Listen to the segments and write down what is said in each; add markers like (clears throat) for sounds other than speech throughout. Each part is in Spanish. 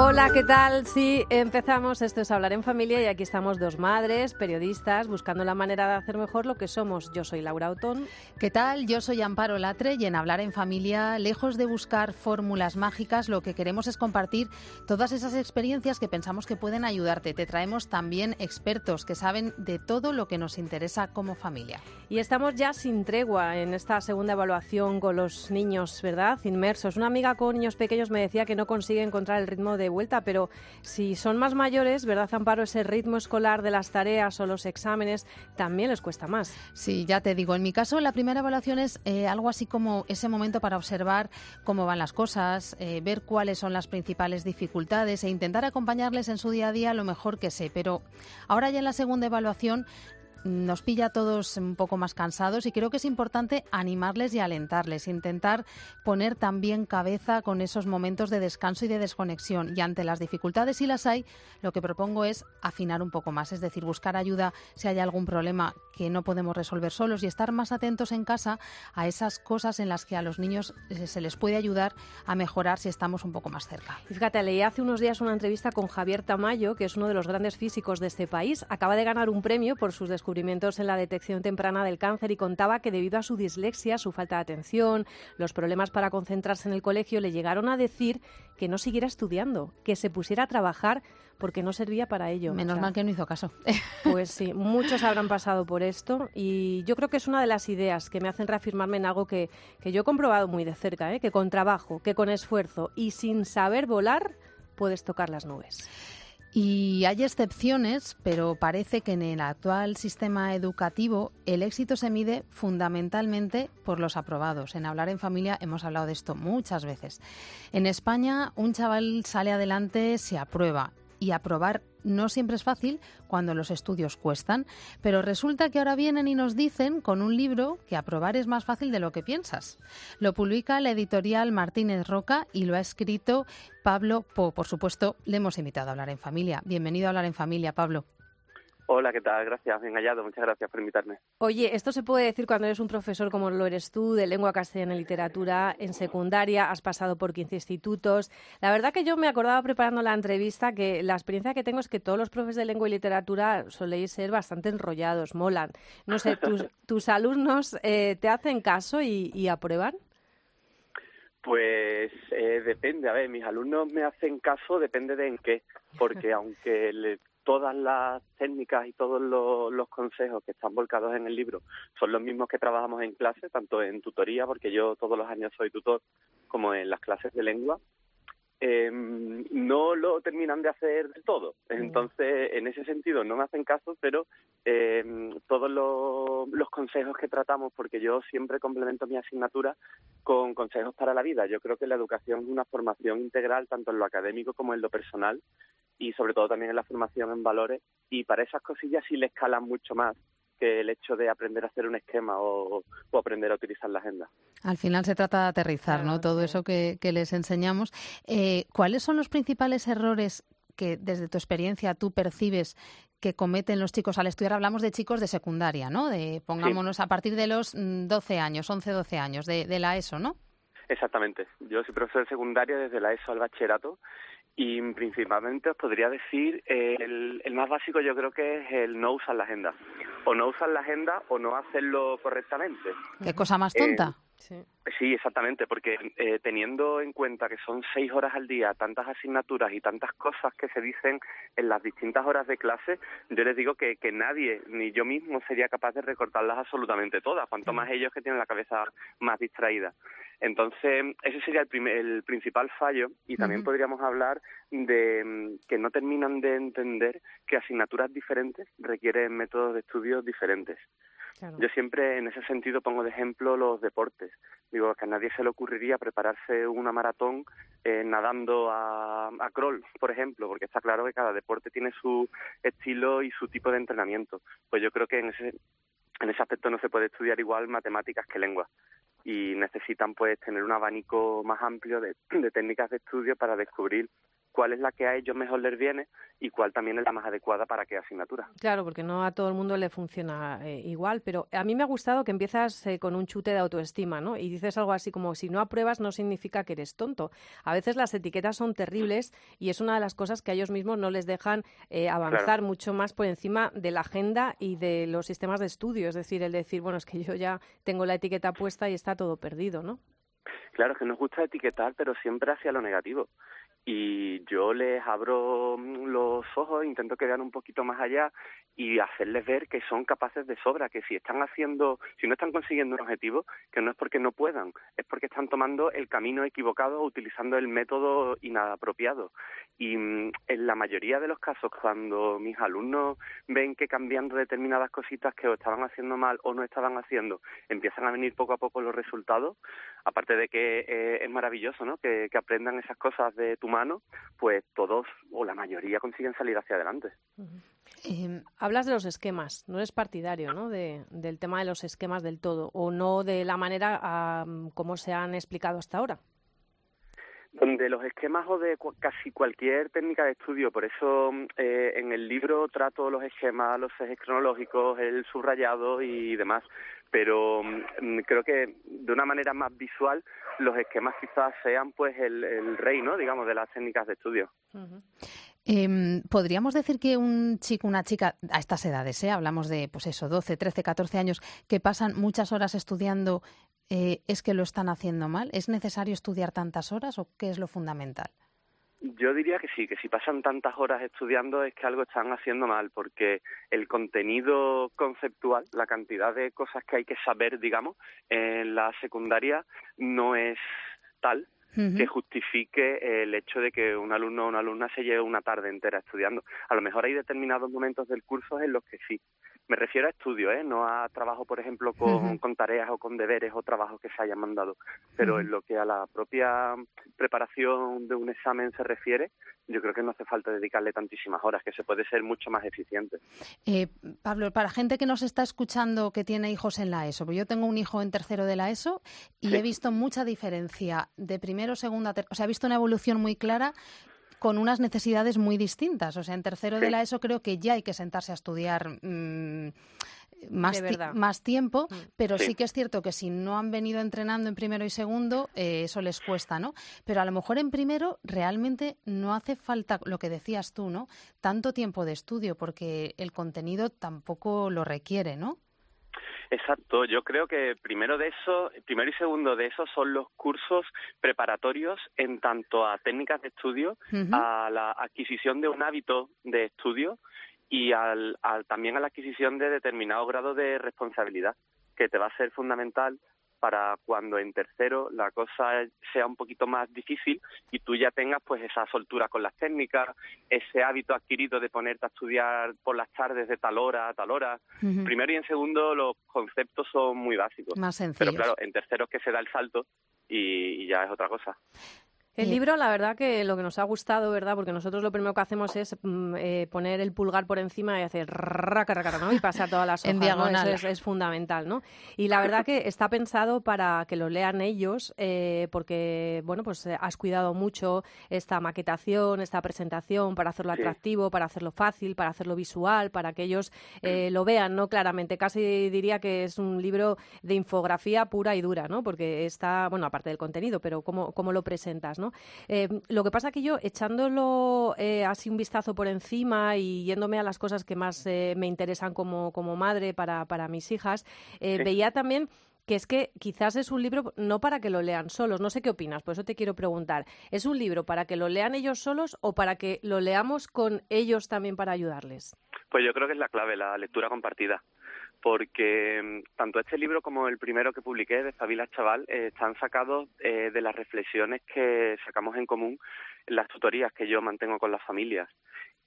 Hola, ¿qué tal? Sí, empezamos. Esto es Hablar en Familia y aquí estamos dos madres, periodistas, buscando la manera de hacer mejor lo que somos. Yo soy Laura Otón. ¿Qué tal? Yo soy Amparo Latre y en Hablar en Familia, lejos de buscar fórmulas mágicas, lo que queremos es compartir todas esas experiencias que pensamos que pueden ayudarte. Te traemos también expertos que saben de todo lo que nos interesa como familia. Y estamos ya sin tregua en esta segunda evaluación con los niños, ¿verdad? Inmersos. Una amiga con niños pequeños me decía que no consigue encontrar el ritmo de vuelta, pero si son más mayores, ¿verdad, Amparo? Ese ritmo escolar de las tareas o los exámenes también les cuesta más. Sí, ya te digo, en mi caso la primera evaluación es eh, algo así como ese momento para observar cómo van las cosas, eh, ver cuáles son las principales dificultades e intentar acompañarles en su día a día lo mejor que sé. Pero ahora ya en la segunda evaluación nos pilla a todos un poco más cansados y creo que es importante animarles y alentarles, intentar poner también cabeza con esos momentos de descanso y de desconexión. Y ante las dificultades, si las hay, lo que propongo es afinar un poco más, es decir, buscar ayuda si hay algún problema que no podemos resolver solos y estar más atentos en casa a esas cosas en las que a los niños se les puede ayudar a mejorar si estamos un poco más cerca. fíjate, leí hace unos días una entrevista con Javier Tamayo, que es uno de los grandes físicos de este país. Acaba de ganar un premio por sus descubrimientos descubrimientos en la detección temprana del cáncer y contaba que debido a su dislexia, su falta de atención, los problemas para concentrarse en el colegio, le llegaron a decir que no siguiera estudiando, que se pusiera a trabajar porque no servía para ello. Menos mal que no hizo caso. (laughs) Pues sí, muchos habrán pasado por esto y yo creo que es una de las ideas que me hacen reafirmarme en algo que, que yo he comprobado muy de cerca, ¿eh? que con trabajo, que con esfuerzo y sin saber volar puedes tocar las nubes. Y hay excepciones, pero parece que en el actual sistema educativo el éxito se mide fundamentalmente por los aprobados. En Hablar en Familia hemos hablado de esto muchas veces. En España un chaval sale adelante, se aprueba y aprobar no siempre es fácil cuando los estudios cuestan, pero resulta que ahora vienen y nos dicen con un libro que aprobar es más fácil de lo que piensas. Lo publica la editorial Martínez Roca y lo ha escrito Pablo Po. Por supuesto, le hemos invitado a hablar en familia. Bienvenido a hablar en familia, Pablo. Hola, ¿qué tal? Gracias, bien hallado. Muchas gracias por invitarme. Oye, esto se puede decir cuando eres un profesor como lo eres tú, de lengua castellana y literatura en secundaria, has pasado por 15 institutos. La verdad que yo me acordaba preparando la entrevista que la experiencia que tengo es que todos los profes de lengua y literatura soléis ser bastante enrollados, molan. No sé, ¿tus, (laughs) tus alumnos eh, te hacen caso y, aprueban? Pues eh, depende, a ver, mis alumnos me hacen caso, depende de en qué, porque (laughs) aunque le todas las técnicas y todos los, consejos que están volcados en el libro son los mismos que trabajamos en clase, tanto en tutoría, porque yo todos los años soy tutor, como en las clases de lengua, em, no lo terminan de hacer del todo. Entonces, en ese sentido, no me hacen caso, pero eh, todos los, los, consejos que tratamos, porque yo siempre complemento mi asignatura con consejos para la vida. Yo creo que la educación es una formación integral, tanto en lo académico como en lo personal, y sobre todo también en la formación en valores y para esas cosillas sí le escalan mucho más que el hecho de aprender a hacer un esquema o, aprender a utilizar la agenda. Al final se trata de aterrizar, ¿no? Todo eso que, les enseñamos. Eh, ¿Cuáles son los principales errores que desde tu experiencia tú percibes que cometen los chicos al estudiar? Hablamos de chicos de secundaria, ¿no? De, pongámonos a partir de los 12 mm, años, 11, 12 años, de, de la ESO, ¿no? Exactamente. Yo soy profesor de secundaria desde la ESO al bachillerato y principalmente os podría decir, el, el, más básico yo creo que es el no usar la agenda. O no usar la agenda o no hacerlo correctamente. ¿Qué cosa más tonta? Eh, sí. exactamente, porque eh, teniendo en cuenta que son seis horas al día, tantas asignaturas y tantas cosas que se dicen en las distintas horas de clase, yo les digo que, que nadie, ni yo mismo, sería capaz de recortarlas absolutamente todas, cuanto más ellos que tienen la cabeza más distraída. Entonces, ese sería el, el principal fallo y también podríamos hablar de mm, que no terminan de entender que asignaturas diferentes requieren métodos de estudio diferentes. Yo siempre en ese sentido pongo de ejemplo los deportes. Digo que a nadie se le ocurriría prepararse una maratón eh, nadando a, a crawl, por ejemplo, porque está claro que cada deporte tiene su estilo y su tipo de entrenamiento. Pues yo creo que en ese, en ese aspecto no se puede estudiar igual matemáticas que lengua y necesitan pues tener un abanico más amplio de, de técnicas de estudio para descubrir cuál es la que a ellos mejor les viene y cuál también es la más adecuada para qué asignatura. Claro, porque no a todo el mundo le funciona eh, igual, pero a mí me ha gustado que empiezas eh, con un chute de autoestima, ¿no? Y dices algo así como, si no apruebas no significa que eres tonto. A veces las etiquetas son terribles y es una de las cosas que a ellos mismos no les dejan eh, avanzar mucho más por encima de la agenda y de los sistemas de estudio. Es decir, el decir, bueno, es que yo ya tengo la etiqueta puesta y está todo perdido, ¿no? Claro, es que nos gusta etiquetar, pero siempre hacia lo negativo y yo les abro los ojos, intento que vean un poquito más allá y hacerles ver que son capaces de sobra, que si están haciendo, si no están consiguiendo un objetivo, que no es porque no puedan, es porque están tomando el camino equivocado o utilizando el método inapropiado. Y mm, en la mayoría de los casos, cuando mis alumnos ven que cambiando determinadas cositas que o estaban haciendo mal o no estaban haciendo, empiezan a venir poco a poco los resultados, aparte de que eh, es maravilloso, ¿no? Que, que aprendan esas cosas de tu pues todos o la mayoría consiguen salir hacia adelante. Hablas de los esquemas, no eres partidario ¿no? De, del tema de los esquemas del todo, o no de la manera como se han explicado hasta ahora. De los esquemas o de casi cualquier técnica de estudio, por eso eh, en el libro trato los esquemas, los ejes cronológicos, el subrayado y demás, pero mm, creo que de una manera más visual los esquemas quizás sean pues el, el rey, ¿no? digamos, de las técnicas de estudio. Em, Podríamos decir que un chico, una chica a estas edades, ¿eh? hablamos de pues eso, 12, 13, 14 años, que pasan muchas horas estudiando, eh, ¿es que lo están haciendo mal? ¿Es necesario estudiar tantas horas o qué es lo fundamental? Yo diría que sí, que si pasan tantas horas estudiando es que algo están haciendo mal, porque el contenido conceptual, la cantidad de cosas que hay que saber, digamos, en la secundaria no es tal que justifique el hecho de que un alumno o una alumna se lleve una tarde entera estudiando. A lo mejor hay determinados momentos del curso en los que sí, me refiero a estudio, ¿eh? no a trabajo, por ejemplo, con, con tareas o con deberes o trabajos que se hayan mandado. Pero en lo que a la propia preparación de un examen se refiere, yo creo que no hace falta dedicarle tantísimas horas, que se puede ser mucho más eficiente. Eh, Pablo, para gente que nos está escuchando que tiene hijos en la ESO, yo tengo un hijo en tercero de la ESO y he visto mucha diferencia de primero, segunda, o sea, he visto una evolución muy clara con unas necesidades muy distintas. O sea, en tercero de la ESO creo que ya hay que sentarse a estudiar mm, más, más tiempo, mm. pero sí. que es cierto que si no han venido entrenando en primero y segundo, eh, eso les cuesta, ¿no? Pero a lo mejor en primero realmente no hace falta, lo que decías tú, ¿no? Tanto tiempo de estudio, porque el contenido tampoco lo requiere, ¿no? Exacto, yo creo que primero de eso, primero y segundo de eso son los cursos preparatorios en tanto a técnicas de estudio, a la adquisición de un hábito de estudio y al, también a la adquisición de determinado grado de responsabilidad, que te va a ser fundamental para cuando en tercero la cosa sea un poquito más difícil y tú ya tengas pues esa soltura con las técnicas, ese hábito adquirido de ponerte a estudiar por las tardes de tal hora a tal hora. Primero y en segundo los conceptos son muy básicos. Más sencillos. Pero claro, en tercero es que se da el salto y ya es otra cosa. El libro, la verdad que lo que nos ha gustado, ¿verdad? Porque nosotros lo primero que hacemos es mm, eh, poner el pulgar por encima y hacer raca, raca, ¿no? Y pasar todas las (laughs) hojas. en diagonal. Eso es, fundamental, ¿no? Y la verdad que está pensado para que lo lean ellos, eh, porque, bueno, pues eh, has cuidado mucho esta maquetación, esta presentación, para hacerlo atractivo, para hacerlo fácil, para hacerlo visual, para que ellos lo vean, ¿no? Claramente. Casi diría que es un libro de infografía pura y dura, ¿no? Porque está, bueno, aparte del contenido, pero cómo, cómo lo presentas, ¿no? Eh, lo que pasa que yo, echándolo eh, así un vistazo por encima y yéndome a las cosas que más eh, me interesan como, como madre para, para mis hijas, veía también que es que quizás es un libro no para que lo lean solos, no sé qué opinas, por eso te quiero preguntar, ¿es un libro para que lo lean ellos solos o para que lo leamos con ellos también para ayudarles? Pues yo creo que es la clave, la lectura compartida porque mm, tanto este libro como el primero que publiqué de Fabila Chaval eh, están sacados eh, de las reflexiones que sacamos en común en las tutorías que yo mantengo con las familias.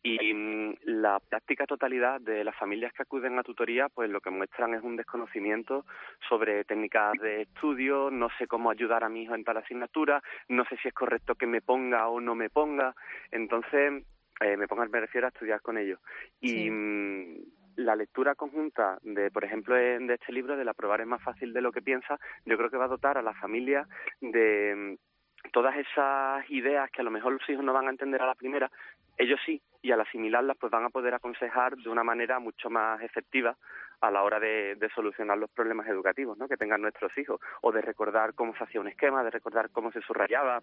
Y mm, la práctica totalidad de las familias que acuden a tutoría, pues lo que muestran es un desconocimiento sobre técnicas de estudio, no sé cómo ayudar a mi hijo en tal asignatura, no sé si es correcto que me ponga o no me ponga. Entonces, eh, me ponga, me refiero a estudiar con ellos. Y, mm, la lectura conjunta de, por ejemplo, de este libro, de la probar es más fácil de lo que piensa, yo creo que va a dotar a la familia de mm, todas esas ideas que a lo mejor los hijos no van a entender a la primera, ellos sí, y al asimilarlas pues van a poder aconsejar de una manera mucho más efectiva a la hora de, solucionar los problemas educativos ¿no? que tengan nuestros hijos, o de recordar cómo se hacía un esquema, de recordar cómo se subrayaba,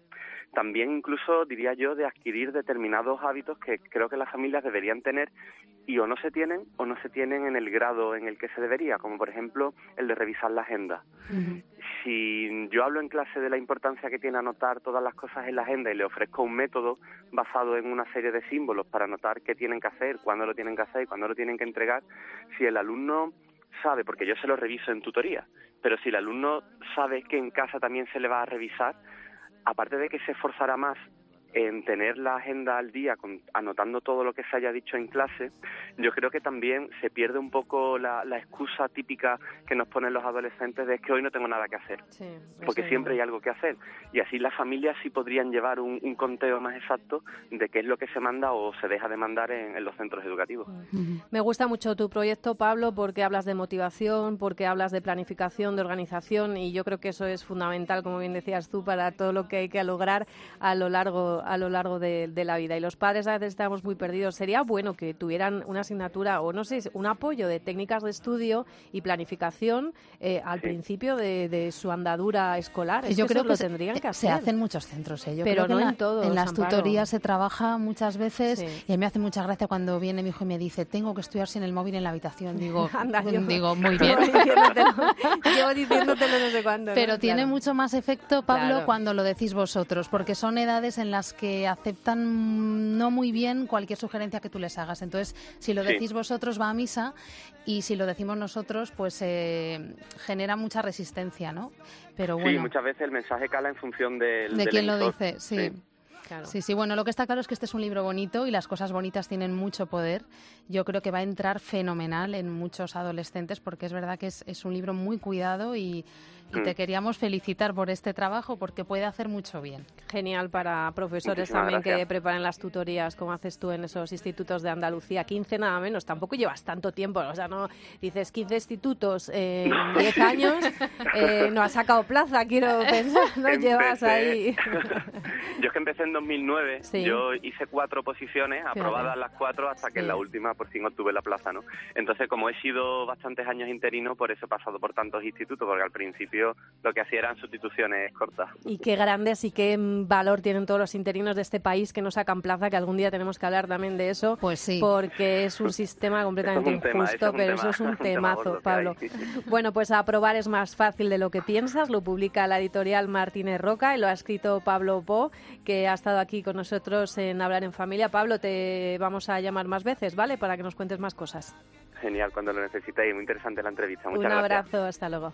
también incluso diría yo de adquirir determinados hábitos que creo que las familias deberían tener y o no se tienen o no se tienen en el grado en el que se debería, como por ejemplo el de revisar la agenda. Si yo hablo en clase de la importancia que tiene anotar todas las cosas en la agenda y le ofrezco un método basado en una serie de símbolos para anotar qué tienen que hacer, cuándo lo tienen que hacer y cuándo lo tienen que entregar, si el alumno sabe, porque yo se lo reviso en tutoría, pero si el alumno sabe que en casa también se le va a revisar, aparte de que se esforzará más en tener la agenda al día, anotando todo lo que se haya dicho en clase, yo creo que también se pierde un poco la, excusa típica que nos ponen los adolescentes de que hoy no tengo nada que hacer, porque siempre hay algo que hacer. Y así las familias sí podrían llevar un, conteo más exacto de qué es lo que se manda o se deja de mandar en, los centros educativos. Me gusta mucho tu proyecto, Pablo, porque hablas de motivación, porque hablas de planificación, de organización, y yo creo que eso es fundamental, como bien decías tú, para todo lo que hay que lograr a lo largo a lo largo de, la vida. Y los padres a veces estamos muy perdidos. Sería bueno que tuvieran una asignatura o, no sé, un apoyo de técnicas de estudio y planificación eh, al principio de, su andadura escolar. yo creo que, lo tendrían que hacer. Se hacen muchos centros, ¿eh? pero no en, en todos. En las tutorías se trabaja muchas veces y a mí me hace mucha gracia cuando viene mi hijo y me dice, tengo que estudiar sin el móvil en la habitación. Digo, (laughs) digo (laughs) muy bien. (laughs) Llevo diciéndotelo, no sé cuándo. Pero tiene mucho más efecto, Pablo, cuando lo decís vosotros, porque son edades en las que aceptan no muy bien cualquier sugerencia que tú les hagas. Entonces, si lo decís vosotros va a misa y si lo decimos nosotros, pues eh, genera mucha resistencia, ¿no? Pero bueno. Sí, muchas veces el mensaje cala en función del, de quién lo dice, sí. Sí, sí, bueno, lo que está claro es que este es un libro bonito y las cosas bonitas tienen mucho poder. Yo creo que va a entrar fenomenal en muchos adolescentes porque es verdad que es, es un libro muy cuidado y, y te mm. queríamos felicitar por este trabajo porque puede hacer mucho bien. Genial para profesores también que preparen las tutorías como haces tú en esos institutos de Andalucía. 15 nada menos, tampoco llevas tanto tiempo, o sea, no dices 15 institutos en (laughs) 10 años, eh, no has sacado plaza, quiero (laughs) pensar, no llevas ahí. (laughs) yo es que empecé en 2009, yo hice cuatro posiciones, aprobadas las cuatro hasta que en la última por fin obtuve la plaza, ¿no? Entonces, como he sido bastantes años interino, por eso he pasado por tantos institutos, porque al principio lo que hacía eran sustituciones cortas. Y qué grandes y qué valor tienen todos los interinos de este país que no sacan plaza, que algún día tenemos que hablar también de eso. Pues sí. Porque es un sistema completamente injusto, pero eso es un temazo, Pablo. (laughs) Bueno, pues aprobar es más fácil de lo que piensas. Lo publica la editorial Martínez Roca y lo ha escrito Pablo Po, que ha estado aquí con nosotros en Hablar en Familia. Pablo, te vamos a llamar más veces, ¿vale? Para que nos cuentes más cosas. Genial, cuando lo necesitéis. Muy interesante la entrevista. Muchas un abrazo, hasta luego.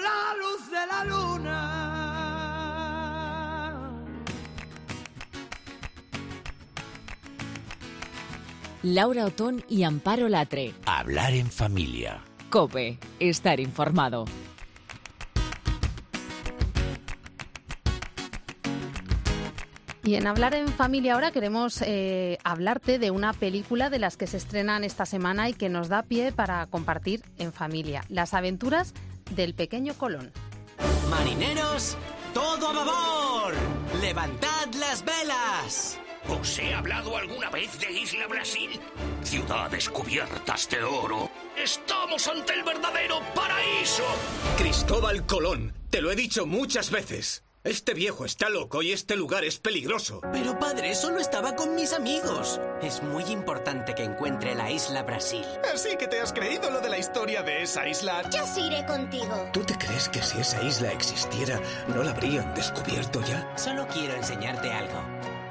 La luz de la luna. Laura Otón y Amparo Latre. Hablar en familia. Cope, estar informado. Y en Hablar en Familia ahora queremos eh, hablarte de una película de las que se estrenan esta semana y que nos da pie para compartir en familia. Las aventuras del pequeño Colón. Marineros, todo a babor. Levantad las velas. ¿Os he hablado alguna vez de Isla Brasil? Ciudades cubiertas de oro. Estamos ante el verdadero paraíso. Cristóbal Colón, te lo he dicho muchas veces. Este viejo está loco y este lugar es peligroso. Pero padre, solo estaba con mis amigos. Es muy importante que encuentre la isla Brasil. Así que te has creído lo de la historia de esa isla. Yo sí iré contigo. ¿Tú te crees que si esa isla existiera, no la habrían descubierto ya? Solo quiero enseñarte algo.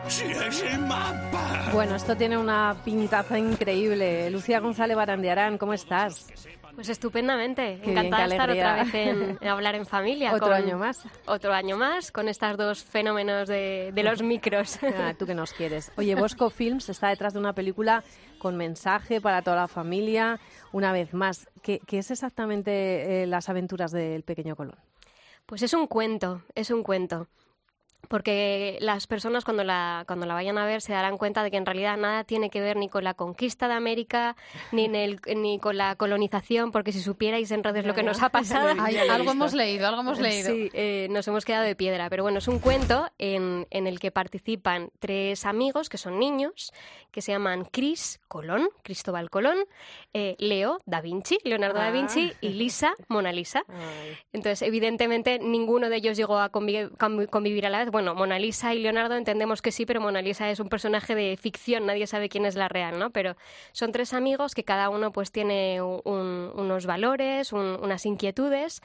¡Si es el mapa! Bueno, esto tiene una pintaza increíble. Lucía González Barandiarán, ¿cómo estás? Pues estupendamente. Qué Encantada de estar otra vez en, en (laughs) Hablar en Familia. Otro con- año más. Otro año más con estos dos fenómenos de, de los micros. (laughs) Ah, tú que nos quieres. Oye, Bosco Films está detrás de una película con mensaje para toda la familia. Una vez más, ¿qué, qué es exactamente eh, las aventuras del pequeño Colón? Pues es un cuento, es un cuento. Porque las personas cuando la, cuando la vayan a ver se darán cuenta de que en realidad nada tiene que ver ni con la conquista de América, ni, en el, ni con la colonización, porque si supierais en redes lo que nos ha (laughs) pasado, Ay, algo hemos leído, algo hemos leído. Sí, eh, nos hemos quedado de piedra. Pero bueno, es un cuento en, en el que participan tres amigos que son niños, que se llaman Cris Colón, Cristóbal Colón, eh, Leo da Vinci, Leonardo da Ah. Vinci y Lisa Mona Lisa. Entonces, evidentemente, ninguno de ellos llegó a convi- convi- convivir a la vez. Bueno, Mona Lisa y Leonardo entendemos que sí, pero Mona Lisa es un personaje de ficción, nadie sabe quién es la real, ¿no? Pero son tres amigos que cada uno pues tiene un- un- unos valores, un- unas inquietudes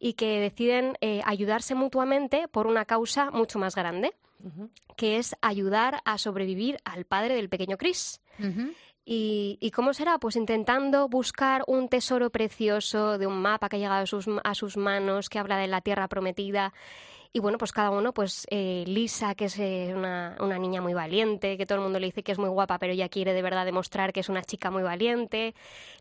y que deciden eh, ayudarse mutuamente por una causa mucho más grande, que es ayudar a sobrevivir al padre del pequeño Chris. Ujú. ¿Y, y cómo será? Pues intentando buscar un tesoro precioso de un mapa que ha llegado a sus, a sus manos, que habla de la tierra prometida. Y bueno, pues cada uno, pues eh, Lisa, que es eh, una, una niña muy valiente, que todo el mundo le dice que es muy guapa, pero ella quiere de verdad demostrar que es una chica muy valiente.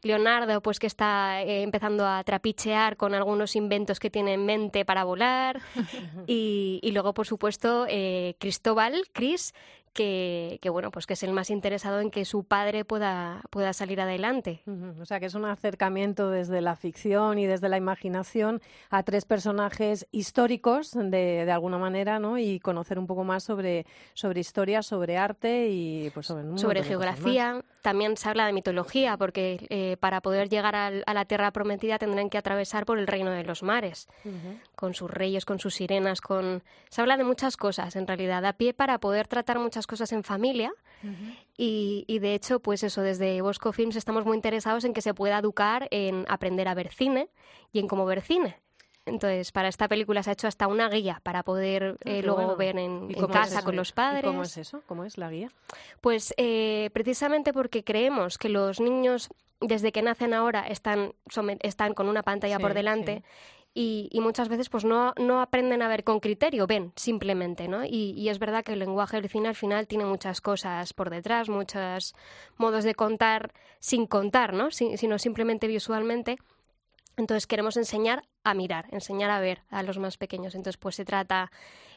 Leonardo, pues que está eh, empezando a trapichear con algunos inventos que tiene en mente para volar. (laughs) y, y luego, por supuesto, eh, Cristóbal, Chris, que, que, bueno, pues que es el más interesado en que su padre pueda, pueda salir adelante. Ujú, O sea, que es un acercamiento desde la ficción y desde la imaginación a tres personajes históricos, de, de alguna manera, ¿no? Y conocer un poco más sobre, sobre historia, sobre arte y pues sobre, un geografía. También se habla de mitología, porque eh, para poder llegar a la tierra prometida tendrán que atravesar por el reino de los mares, con sus reyes, con sus sirenas, con... Se habla de muchas cosas, en realidad, a pie para poder tratar muchas cosas en familia. y, y, de hecho, pues eso, desde Bosco Films estamos muy interesados en que se pueda educar en aprender a ver cine y en cómo ver cine. Entonces, para esta película se ha hecho hasta una guía para poder Ah, eh, luego bueno. ver en, ¿Y en cómo es casa con los ¿Y padres. ¿Cómo es eso? ¿Cómo es la guía? Pues eh, precisamente porque creemos que los niños desde que nacen ahora están, están con una pantalla Sí, por delante y, muchas veces pues no, no aprenden a ver con criterio, ven simplemente, ¿no? Y, es verdad que el lenguaje del cine al final tiene muchas cosas por detrás, muchos modos de contar sin contar, ¿no? Si- sino simplemente visualmente. Entonces queremos enseñar a mirar, enseñar a ver a los más pequeños. Entonces pues se trata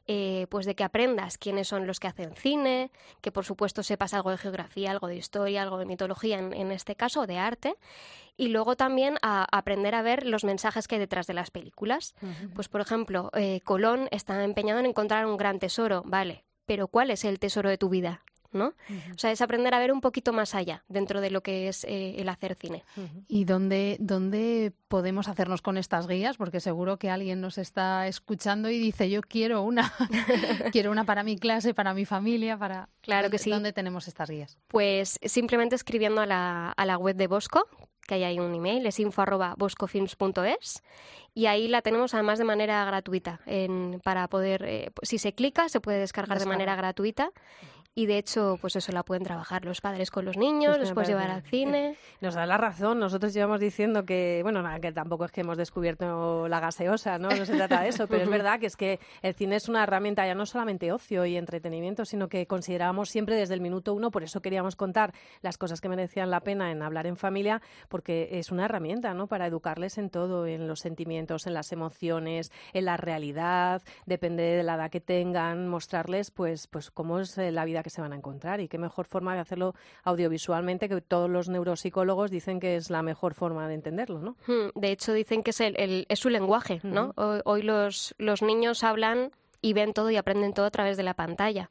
eh, pues de que aprendas quiénes son los que hacen cine, que por supuesto sepas algo de geografía, algo de historia, algo de mitología en, en este caso, de arte, y luego también a aprender a ver los mensajes que hay detrás de las películas. Pues por ejemplo, eh, Colón está empeñado en encontrar un gran tesoro, vale, pero ¿cuál es el tesoro de tu vida? ¿No? O sea, es aprender a ver un poquito más allá dentro de lo que es eh, el hacer cine. ¿Y dónde, dónde podemos hacernos con estas guías? Porque seguro que alguien nos está escuchando y dice, yo quiero una, (laughs) (laughs) quiero una para mi clase, para mi familia, para... Claro que ¿Dónde- sí. ¿Dónde tenemos estas guías? Pues simplemente escribiendo a la, a la web de Bosco, que ahí hay un email, es info arroba boscofilms.es y ahí la tenemos además de manera gratuita en- para poder, eh, pues, si se clica, se puede descargar de manera gratuita y de hecho, pues eso la pueden trabajar los padres con los niños, me los puedes llevar al cine. Nos da la razón. Nosotros llevamos diciendo que, bueno, nada, que tampoco es que hemos descubierto la gaseosa, ¿no? No se trata de eso, pero es (laughs) verdad que es que el cine es una herramienta ya no solamente ocio y entretenimiento, sino que considerábamos siempre desde el minuto uno, por eso queríamos contar las cosas que merecían la pena en hablar en familia, porque es una herramienta, ¿no? Para educarles en todo, en los sentimientos, en las emociones, en la realidad, depende de la edad que tengan, mostrarles, pues, pues cómo es eh, la vida que se van a encontrar y qué mejor forma de hacerlo audiovisualmente que todos los neuropsicólogos dicen que es la mejor forma de entenderlo, ¿no? Hmm, De hecho, dicen que es, el, el- es su lenguaje, ¿no? Hoy, hoy los, los niños hablan y ven todo y aprenden todo a través de la pantalla.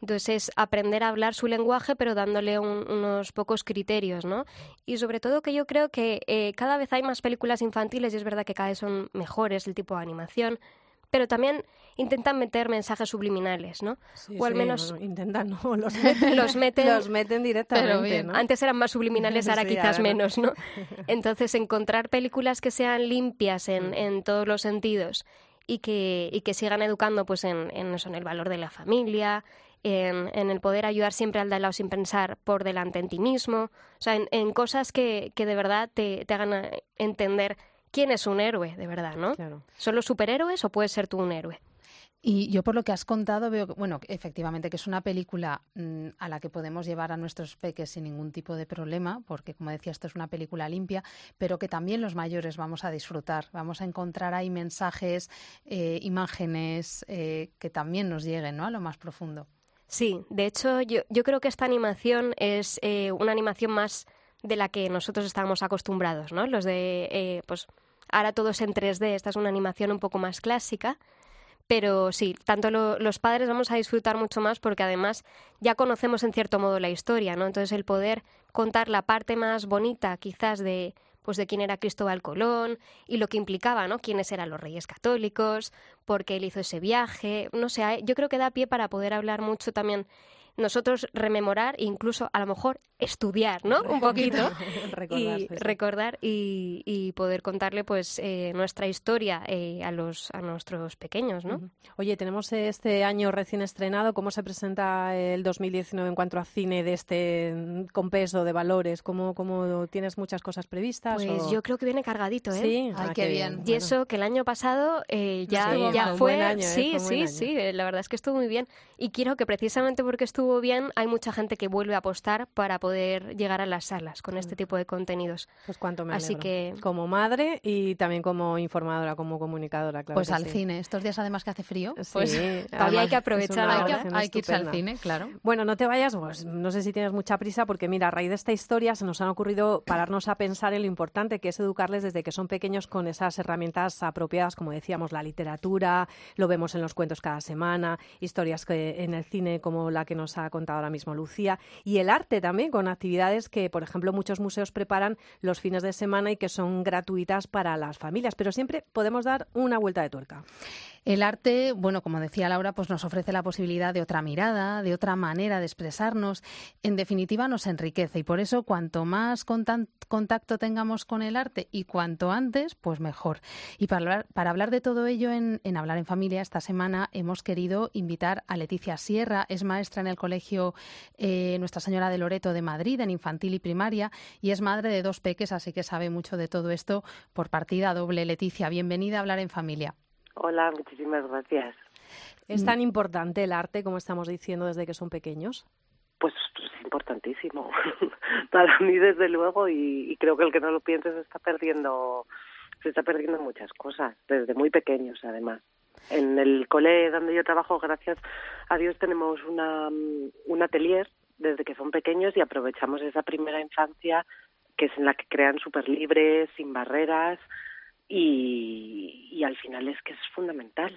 Entonces es aprender a hablar su lenguaje, pero dándole un- unos pocos criterios, ¿no? Y sobre todo que yo creo que eh, cada vez hay más películas infantiles y es verdad que cada vez son mejores el tipo de animación, pero también intentan meter mensajes subliminales, ¿no? o al sí, menos intentan, no, (laughs) los (laughs) meten, los meten, los meten directamente, ¿no? Antes eran más subliminales, ahora (laughs) Sí, quizás menos, ¿no? Entonces, encontrar películas que sean limpias en, en todos los sentidos y que, y que sigan educando pues en, en eso, en el valor de la familia, en, en el poder ayudar siempre al de al lado sin pensar por delante en ti mismo, o sea, en, en cosas que, que de verdad te, te hagan eh, entender quién es un héroe, de verdad, ¿no? Claro. ¿Son los superhéroes o puedes ser tú un héroe? Y yo por lo que has contado veo, que, bueno, efectivamente que es una película mm, a la que podemos llevar a nuestros peques sin ningún tipo de problema, porque como decía, esto es una película limpia, pero que también los mayores vamos a disfrutar. Vamos a encontrar ahí mensajes, eh, imágenes eh, que también nos lleguen ¿no? a lo más profundo. Sí, de hecho yo, yo creo que esta animación es eh, una animación más de la que nosotros estábamos acostumbrados, ¿no? Los de, eh, pues ahora todo es en 3D, esta es una animación un poco más clásica, pero sí, tanto lo- los padres vamos a disfrutar mucho más porque además ya conocemos en cierto modo la historia, ¿no? Entonces el poder contar la parte más bonita quizás de pues de quién era Cristóbal Colón y lo que implicaba, ¿no? Quiénes eran los reyes católicos, por qué él hizo ese viaje, no sé, yo creo que da pie para poder hablar mucho también nosotros rememorar e incluso a lo mejor estudiar, ¿no? Un poquito (laughs) Recordar, y sí, sí. recordar y, y poder contarle pues eh, nuestra historia eh, a los a nuestros pequeños, ¿no? Ujú. Oye, tenemos este año recién estrenado. ¿Cómo se presenta el 2019 en cuanto a cine de este mm, compenso de valores? ¿Cómo, cómo tienes muchas cosas previstas? Pues o- yo creo que viene cargadito, ¿eh? Sí, Ay, Ah, qué bien. Y Bueno. eso que el año pasado eh, ya, estuvo ya fue, Buen año, ¿eh? sí, Fue buen sí, sí, eh, la verdad es que estuvo muy bien y quiero que precisamente porque estuvo bien hay mucha gente que vuelve a apostar para poder llegar a las salas con este tipo de contenidos. Pues cuánto me Así alegro. que Como madre y también como informadora, como comunicadora, claro pues que al sí. cine. Estos días además que hace frío, Sí, Pues (laughs) además todavía hay que aprovechar hay que, hay que irse al cine, claro. Bueno, no te vayas, pues no sé si tienes mucha prisa, porque mira, a raíz de esta historia se nos han ocurrido pararnos a pensar en lo importante que es educarles desde que son pequeños con esas herramientas apropiadas, como decíamos, la literatura, lo vemos en los cuentos cada semana, historias que en el cine como la que nos ha contado ahora mismo Lucía, y el arte también, con actividades que, por ejemplo, muchos museos preparan los fines de semana y que son gratuitas para las familias, pero siempre podemos dar una vuelta de tuerca. El arte, bueno, como decía Laura, pues nos ofrece la posibilidad de otra mirada, de otra manera de expresarnos. En definitiva, nos enriquece y por eso cuanto más contacto tengamos con el arte y cuanto antes, pues mejor. Y para hablar, para hablar de todo ello en, en Hablar en Familia, esta semana hemos querido invitar a Leticia Sierra, es maestra en el Colegio eh, Nuestra Señora de Loreto de Madrid, en infantil y primaria, y es madre de dos peques, así que sabe mucho de todo esto por partida doble. Leticia, bienvenida a Hablar en Familia. Hola, muchísimas gracias. ¿Es tan importante el arte, como estamos diciendo, desde que son pequeños? Pues es importantísimo (laughs) para mí desde luego y, y creo que el que no lo piense se está perdiendo se está perdiendo muchas cosas desde muy pequeños además. En el cole donde yo trabajo, gracias a Dios tenemos una mm, un atelier desde que son pequeños y aprovechamos esa primera infancia que es en la que crean súper libres, sin barreras y, y al final es que es fundamental.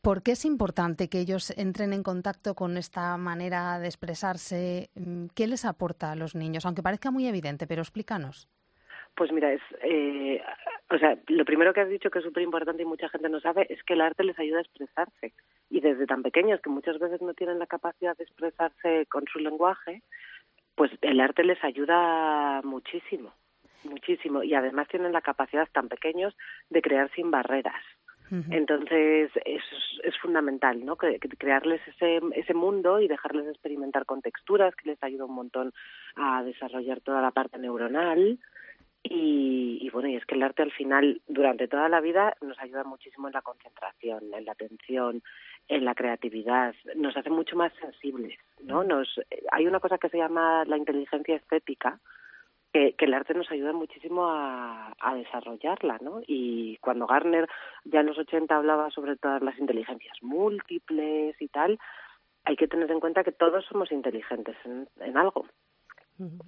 ¿Por qué es importante que ellos entren en contacto con esta manera de expresarse? Mm, ¿Qué les aporta a los niños? Aunque parezca muy evidente, pero explícanos. Pues mira, es, eh, o sea, lo primero que has dicho que es súper importante y mucha gente no sabe es que el arte les ayuda a expresarse. Y desde tan pequeños que muchas veces no tienen la capacidad de expresarse con su lenguaje, pues el arte les ayuda muchísimo, muchísimo. Y además tienen la capacidad tan pequeños de crear sin barreras. Entonces, es, es fundamental, ¿no? Crearles ese, ese mundo y dejarles experimentar con texturas, que les ayuda un montón a desarrollar toda la parte neuronal. Y, y, bueno, y es que el arte al final, durante toda la vida, nos ayuda muchísimo en la concentración, en la atención, en la creatividad, nos hace mucho más sensibles, ¿no? Nos, hay una cosa que se llama la inteligencia estética, que, el arte nos ayuda muchísimo a, a, desarrollarla, ¿no? Y cuando Garner ya en los 80 hablaba sobre todas las inteligencias múltiples y tal, hay que tener en cuenta que todos somos inteligentes en, en algo.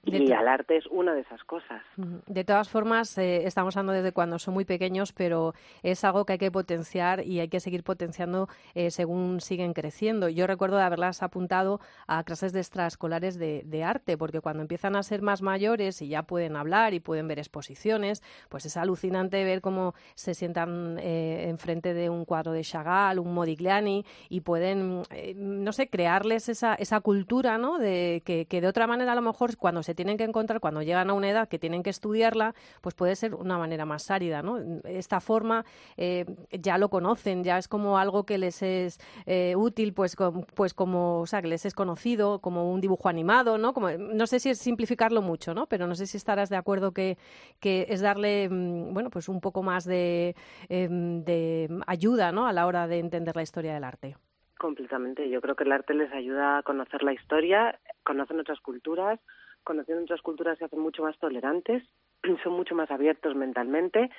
Y el arte es una de esas cosas. De todas formas, eh, estamos hablando desde cuando son muy pequeños, pero es algo que hay que potenciar y hay que seguir potenciando eh, según siguen creciendo. Yo recuerdo de haberlas apuntado a clases de extraescolares de, arte, porque cuando empiezan a ser más mayores y ya pueden hablar y pueden ver exposiciones, pues es alucinante ver cómo se sientan eh, enfrente de un cuadro de Chagall, un Modigliani y pueden, no sé, crearles esa, esa cultura, ¿no? De que, que de otra manera a lo mejor cuando se tienen que encontrar, cuando llegan a una edad que tienen que estudiarla, pues puede ser una manera más árida, ¿no? Esta forma eh, ya lo conocen, ya es como algo que les es eh, útil, pues, pues como, o sea, que les es conocido, como un dibujo animado, ¿no? Como, no sé si es simplificarlo mucho, ¿no? Pero no sé si estarás de acuerdo que, que es darle, mm, bueno, pues un poco más de, em, de ayuda, ¿no? A la hora de entender la historia del arte. Completamente. Yo creo que el arte les ayuda a conocer la historia, conocen otras culturas, conociendo otras culturas se hacen mucho más tolerantes, (clears throat) son mucho más abiertos mentalmente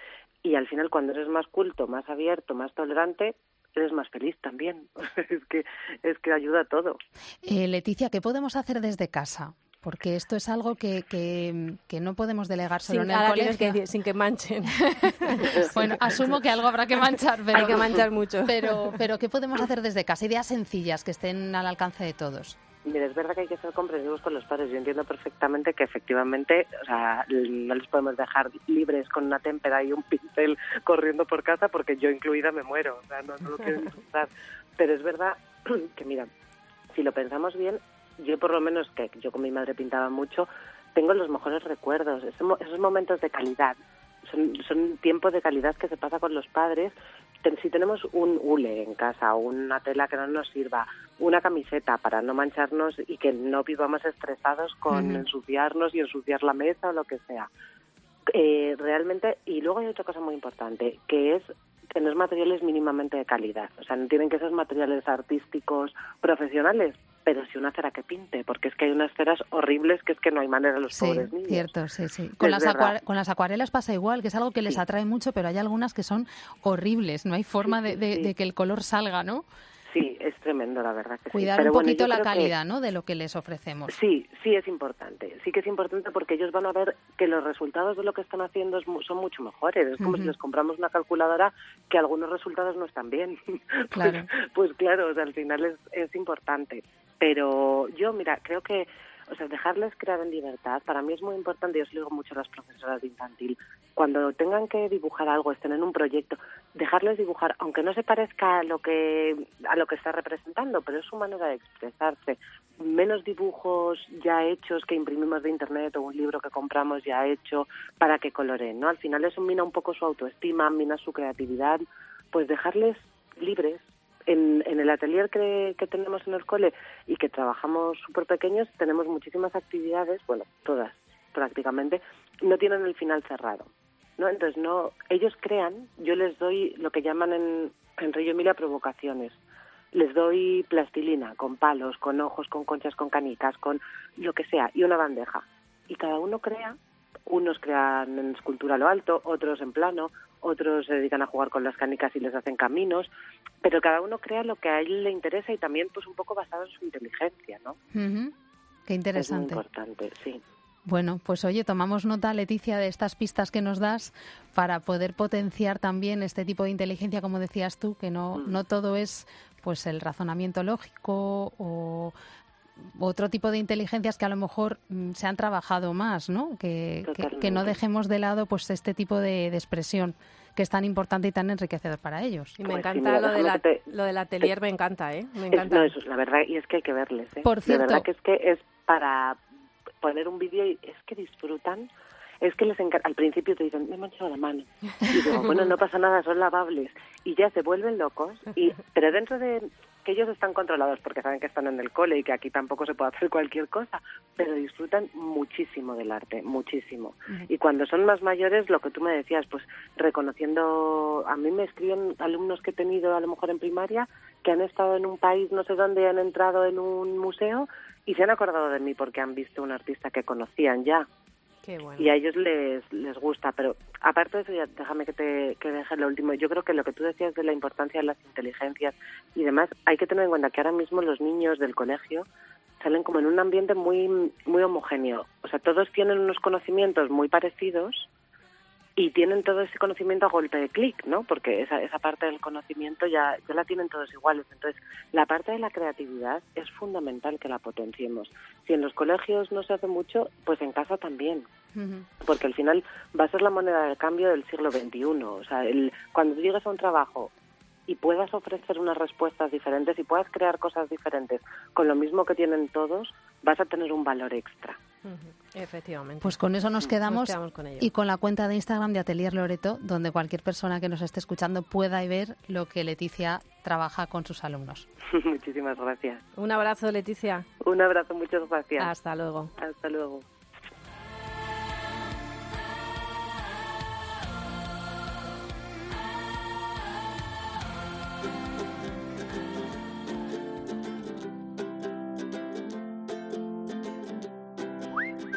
y al final cuando eres más culto, más abierto, más tolerante, eres más feliz también. (laughs) es que es que ayuda a todo. Eh, Leticia, ¿qué podemos hacer desde casa? Porque esto es algo que, que, no podemos delegar solo en el colegio. sin que manchen. (laughs) bueno, (laughs) asumo que algo habrá que manchar, pero, hay que manchar mucho. Pero, pero ¿qué podemos hacer desde casa? Ideas sencillas que estén al alcance de todos. Mira, es verdad que hay que ser comprensivos con los padres. Yo entiendo perfectamente que efectivamente, o sea, no les podemos dejar libres con una témpera y un pincel corriendo por casa porque yo incluida me muero. O sea, no, lo quiero disfrutar. Pero es verdad que, mira, si lo pensamos bien, yo por lo menos que yo con mi madre pintaba mucho, tengo los mejores recuerdos, esos momentos de calidad. Son, son tiempos de calidad que se pasa con los padres si tenemos un hule en casa, una tela que no nos sirva, una camiseta para no mancharnos y que no vivamos estresados con ensuciarnos y ensuciar la mesa o lo que sea. Eh, realmente, y luego hay otra cosa muy importante, que es tener materiales mínimamente de calidad. O sea, no tienen que ser materiales artísticos profesionales, pero si una cera que pinte, porque es que hay unas ceras horribles que es que no hay manera de los pobres niños. cierto, sí, sí. Con las, con las acuarelas pasa igual, que es algo que les atrae mucho, pero hay algunas que son horribles, no hay forma de, que el color salga, ¿no? Sí, es tremendo, la verdad. Que Cuidar un poquito la calidad, ¿no? De lo que les ofrecemos. Sí, sí es importante. Sí que es importante porque ellos van a ver que los resultados de lo que están haciendo son mucho mejores. Es como si les compramos una calculadora que algunos resultados no están bien. (laughs) Pues, claro. pues, claro, al final es, es importante. Pero yo, mira, creo que o sea, dejarles crear en libertad, para mí es muy importante, yo os lo digo mucho a las profesoras de infantil, cuando tengan que dibujar algo, estén en un proyecto, dejarles dibujar, aunque no se parezca a lo que, a lo que está representando, pero es su manera de expresarse. Menos dibujos ya hechos que imprimimos de internet o un libro que compramos ya hecho para que coloreen, ¿no? Al final eso mina un poco su autoestima, mina su creatividad, pues dejarles libres, en, el atelier que, tenemos en el cole y que trabajamos súper pequeños, tenemos muchísimas actividades, bueno, todas prácticamente, no tienen el final cerrado. ¿no? Entonces, no, ellos crean, yo les doy lo que llaman en, en Río Emilia provocaciones. Les doy plastilina, con palos, con ojos, con conchas, con canicas, con lo que sea, y una bandeja. Y cada uno crea unos crean en escultura a lo alto, otros en plano, otros se dedican a jugar con las canicas y les hacen caminos, pero cada uno crea lo que a él le interesa y también pues un poco basado en su inteligencia, ¿no? Qué interesante. Es muy importante, sí. Bueno, pues oye, tomamos nota, Leticia, de estas pistas que nos das para poder potenciar también este tipo de inteligencia, como decías tú, que no, mm. no todo es pues el razonamiento lógico o otro tipo de inteligencias que a lo mejor mm, se han trabajado más, ¿no? Que, que, no dejemos de lado pues este tipo de, expresión que es tan importante y tan enriquecedor para ellos. Y me pues encanta lo, de la, lo del atelier, me encanta, ¿eh? Me encanta. no, eso es la verdad, y es que hay que verles, ¿eh? Por cierto. La verdad que es que es para poner un vídeo y es que disfrutan es que les al principio te dicen, me he manchado la mano. Y digo, bueno, no pasa nada, son lavables. Y ya se vuelven locos. Y, pero dentro de que ellos están controlados porque saben que están en el cole y que aquí tampoco se puede hacer cualquier cosa, pero disfrutan muchísimo del arte, muchísimo. Y cuando son más mayores, lo que tú me decías, pues reconociendo, a mí me escriben alumnos que he tenido a lo mejor en primaria que han estado en un país, no sé dónde, han entrado en un museo y se han acordado de mí porque han visto un artista que conocían ya. Y a ellos les, les gusta, pero aparte de eso, ya déjame que te que deje lo último. Yo creo que lo que tú decías de la importancia de las inteligencias y demás, hay que tener en cuenta que ahora mismo los niños del colegio salen como en un ambiente muy muy homogéneo. O sea, todos tienen unos conocimientos muy parecidos y tienen todo ese conocimiento a golpe de clic, ¿no? Porque esa, esa parte del conocimiento ya, ya la tienen todos iguales. Entonces, la parte de la creatividad es fundamental que la potenciemos. Si en los colegios no se hace mucho, pues en casa también. Porque al final va a ser la moneda de cambio del siglo XXI. O sea, el, cuando llegues a un trabajo y puedas ofrecer unas respuestas diferentes y puedas crear cosas diferentes con lo mismo que tienen todos, vas a tener un valor extra. Efectivamente. Pues con eso nos quedamos, y con la cuenta de Instagram de Atelier Loreto, donde cualquier persona que nos esté escuchando pueda ver lo que Leticia trabaja con sus alumnos. (laughs) Muchísimas gracias. Un abrazo, Leticia. Un abrazo, muchas gracias. Hasta luego. Hasta luego.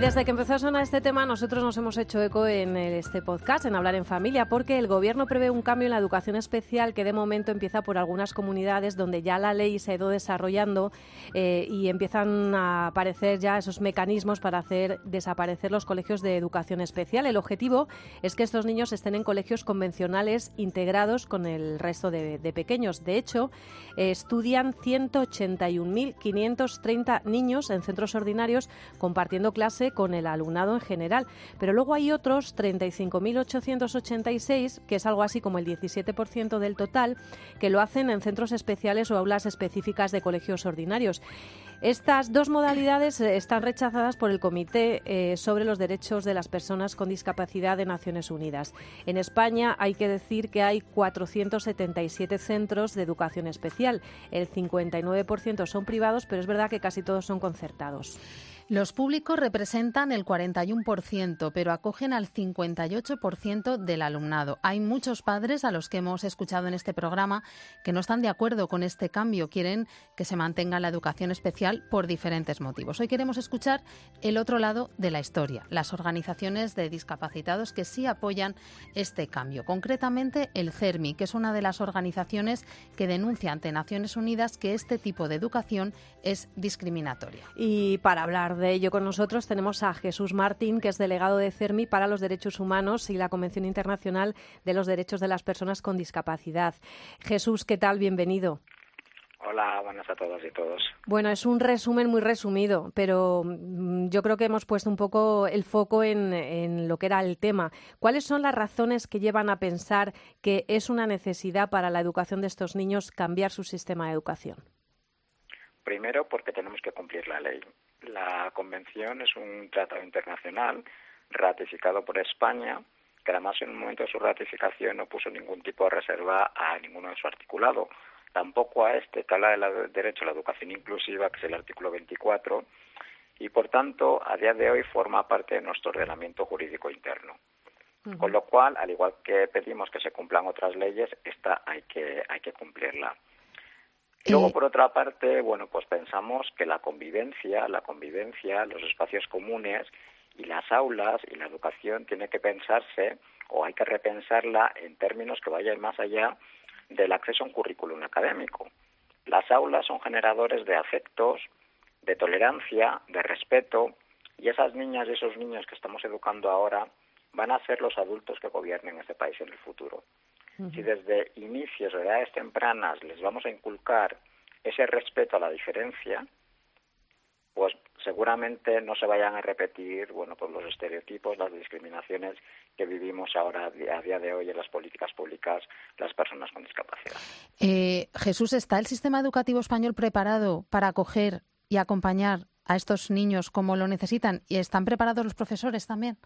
Desde que empezó a sonar este tema, nosotros nos hemos hecho eco en este podcast, en Hablar en Familia, porque el Gobierno prevé un cambio en la educación especial que de momento empieza por algunas comunidades donde ya la ley se ha ido desarrollando eh, y empiezan a aparecer ya esos mecanismos para hacer desaparecer los colegios de educación especial. El objetivo es que estos niños estén en colegios convencionales integrados con el resto de, pequeños. De hecho, eh, estudian 181.530 niños en centros ordinarios compartiendo clases con el alumnado en general. Pero luego hay otros 35.886, que es algo así como el 17% del total, que lo hacen en centros especiales o aulas específicas de colegios ordinarios. Estas dos modalidades eh, están rechazadas por el Comité eh, sobre los Derechos de las Personas con Discapacidad de Naciones Unidas. En España hay que decir que hay 477 centros de educación especial. El 59% son privados, pero es verdad que casi todos son concertados. Los públicos representan el 41%, pero acogen al 58% del alumnado. Hay muchos padres a los que hemos escuchado en este programa que no están de acuerdo con este cambio, quieren que se mantenga la educación especial por diferentes motivos. Hoy queremos escuchar el otro lado de la historia, las organizaciones de discapacitados que sí apoyan este cambio. Concretamente, el CERMI, que es una de las organizaciones que denuncia ante Naciones Unidas que este tipo de educación es discriminatoria. Y para hablar de ello con nosotros tenemos a Jesús Martín, que es delegado de CERMI para los Derechos Humanos y la Convención Internacional de los Derechos de las Personas con Discapacidad. Jesús, ¿qué tal? Bienvenido. Hola, buenas a todos y todos. Bueno, es un resumen muy resumido, pero mm, yo creo que hemos puesto un poco el foco en, en, lo que era el tema. ¿Cuáles son las razones que llevan a pensar que es una necesidad para la educación de estos niños cambiar su sistema de educación? Primero, porque tenemos que cumplir la ley. La convención es un tratado internacional ratificado por España, que además en un momento de su ratificación no puso ningún tipo de reserva a ninguno de su articulado, tampoco a este, que habla del derecho a la educación inclusiva, que es el artículo 24, y por tanto a día de hoy forma parte de nuestro ordenamiento jurídico interno. Con lo cual, al igual que pedimos que se cumplan otras leyes, esta hay que, hay que cumplirla. Y luego, por otra parte, bueno, pues pensamos que la convivencia, la convivencia, los espacios comunes y las aulas y la educación tiene que pensarse o hay que repensarla en términos que vayan más allá del acceso a un currículum académico. Las aulas son generadores de afectos, de tolerancia, de respeto, y esas niñas y esos niños que estamos educando ahora van a ser los adultos que gobiernen este país en el futuro. Si desde inicios de edades tempranas les vamos a inculcar ese respeto a la diferencia, pues seguramente no se vayan a repetir bueno pues los estereotipos las discriminaciones que vivimos ahora a día de hoy en las políticas públicas las personas con discapacidad. Eh, Jesús está el sistema educativo español preparado para acoger y acompañar a estos niños como lo necesitan y están preparados los profesores también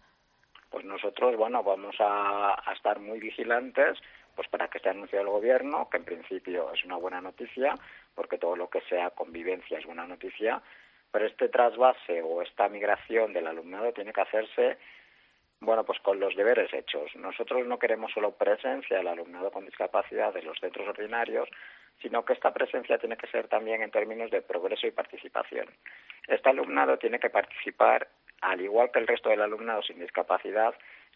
pues nosotros bueno vamos a, a estar muy vigilantes pues para que esté anunciado el gobierno, que en principio es una buena noticia, porque todo lo que sea convivencia es buena noticia, pero este trasvase o esta migración del alumnado tiene que hacerse bueno, pues con los deberes hechos. Nosotros no queremos solo presencia del alumnado con discapacidad en los centros ordinarios, sino que esta presencia tiene que ser también en términos de progreso y participación. Este alumnado tiene que participar, al igual que el resto del alumnado sin discapacidad,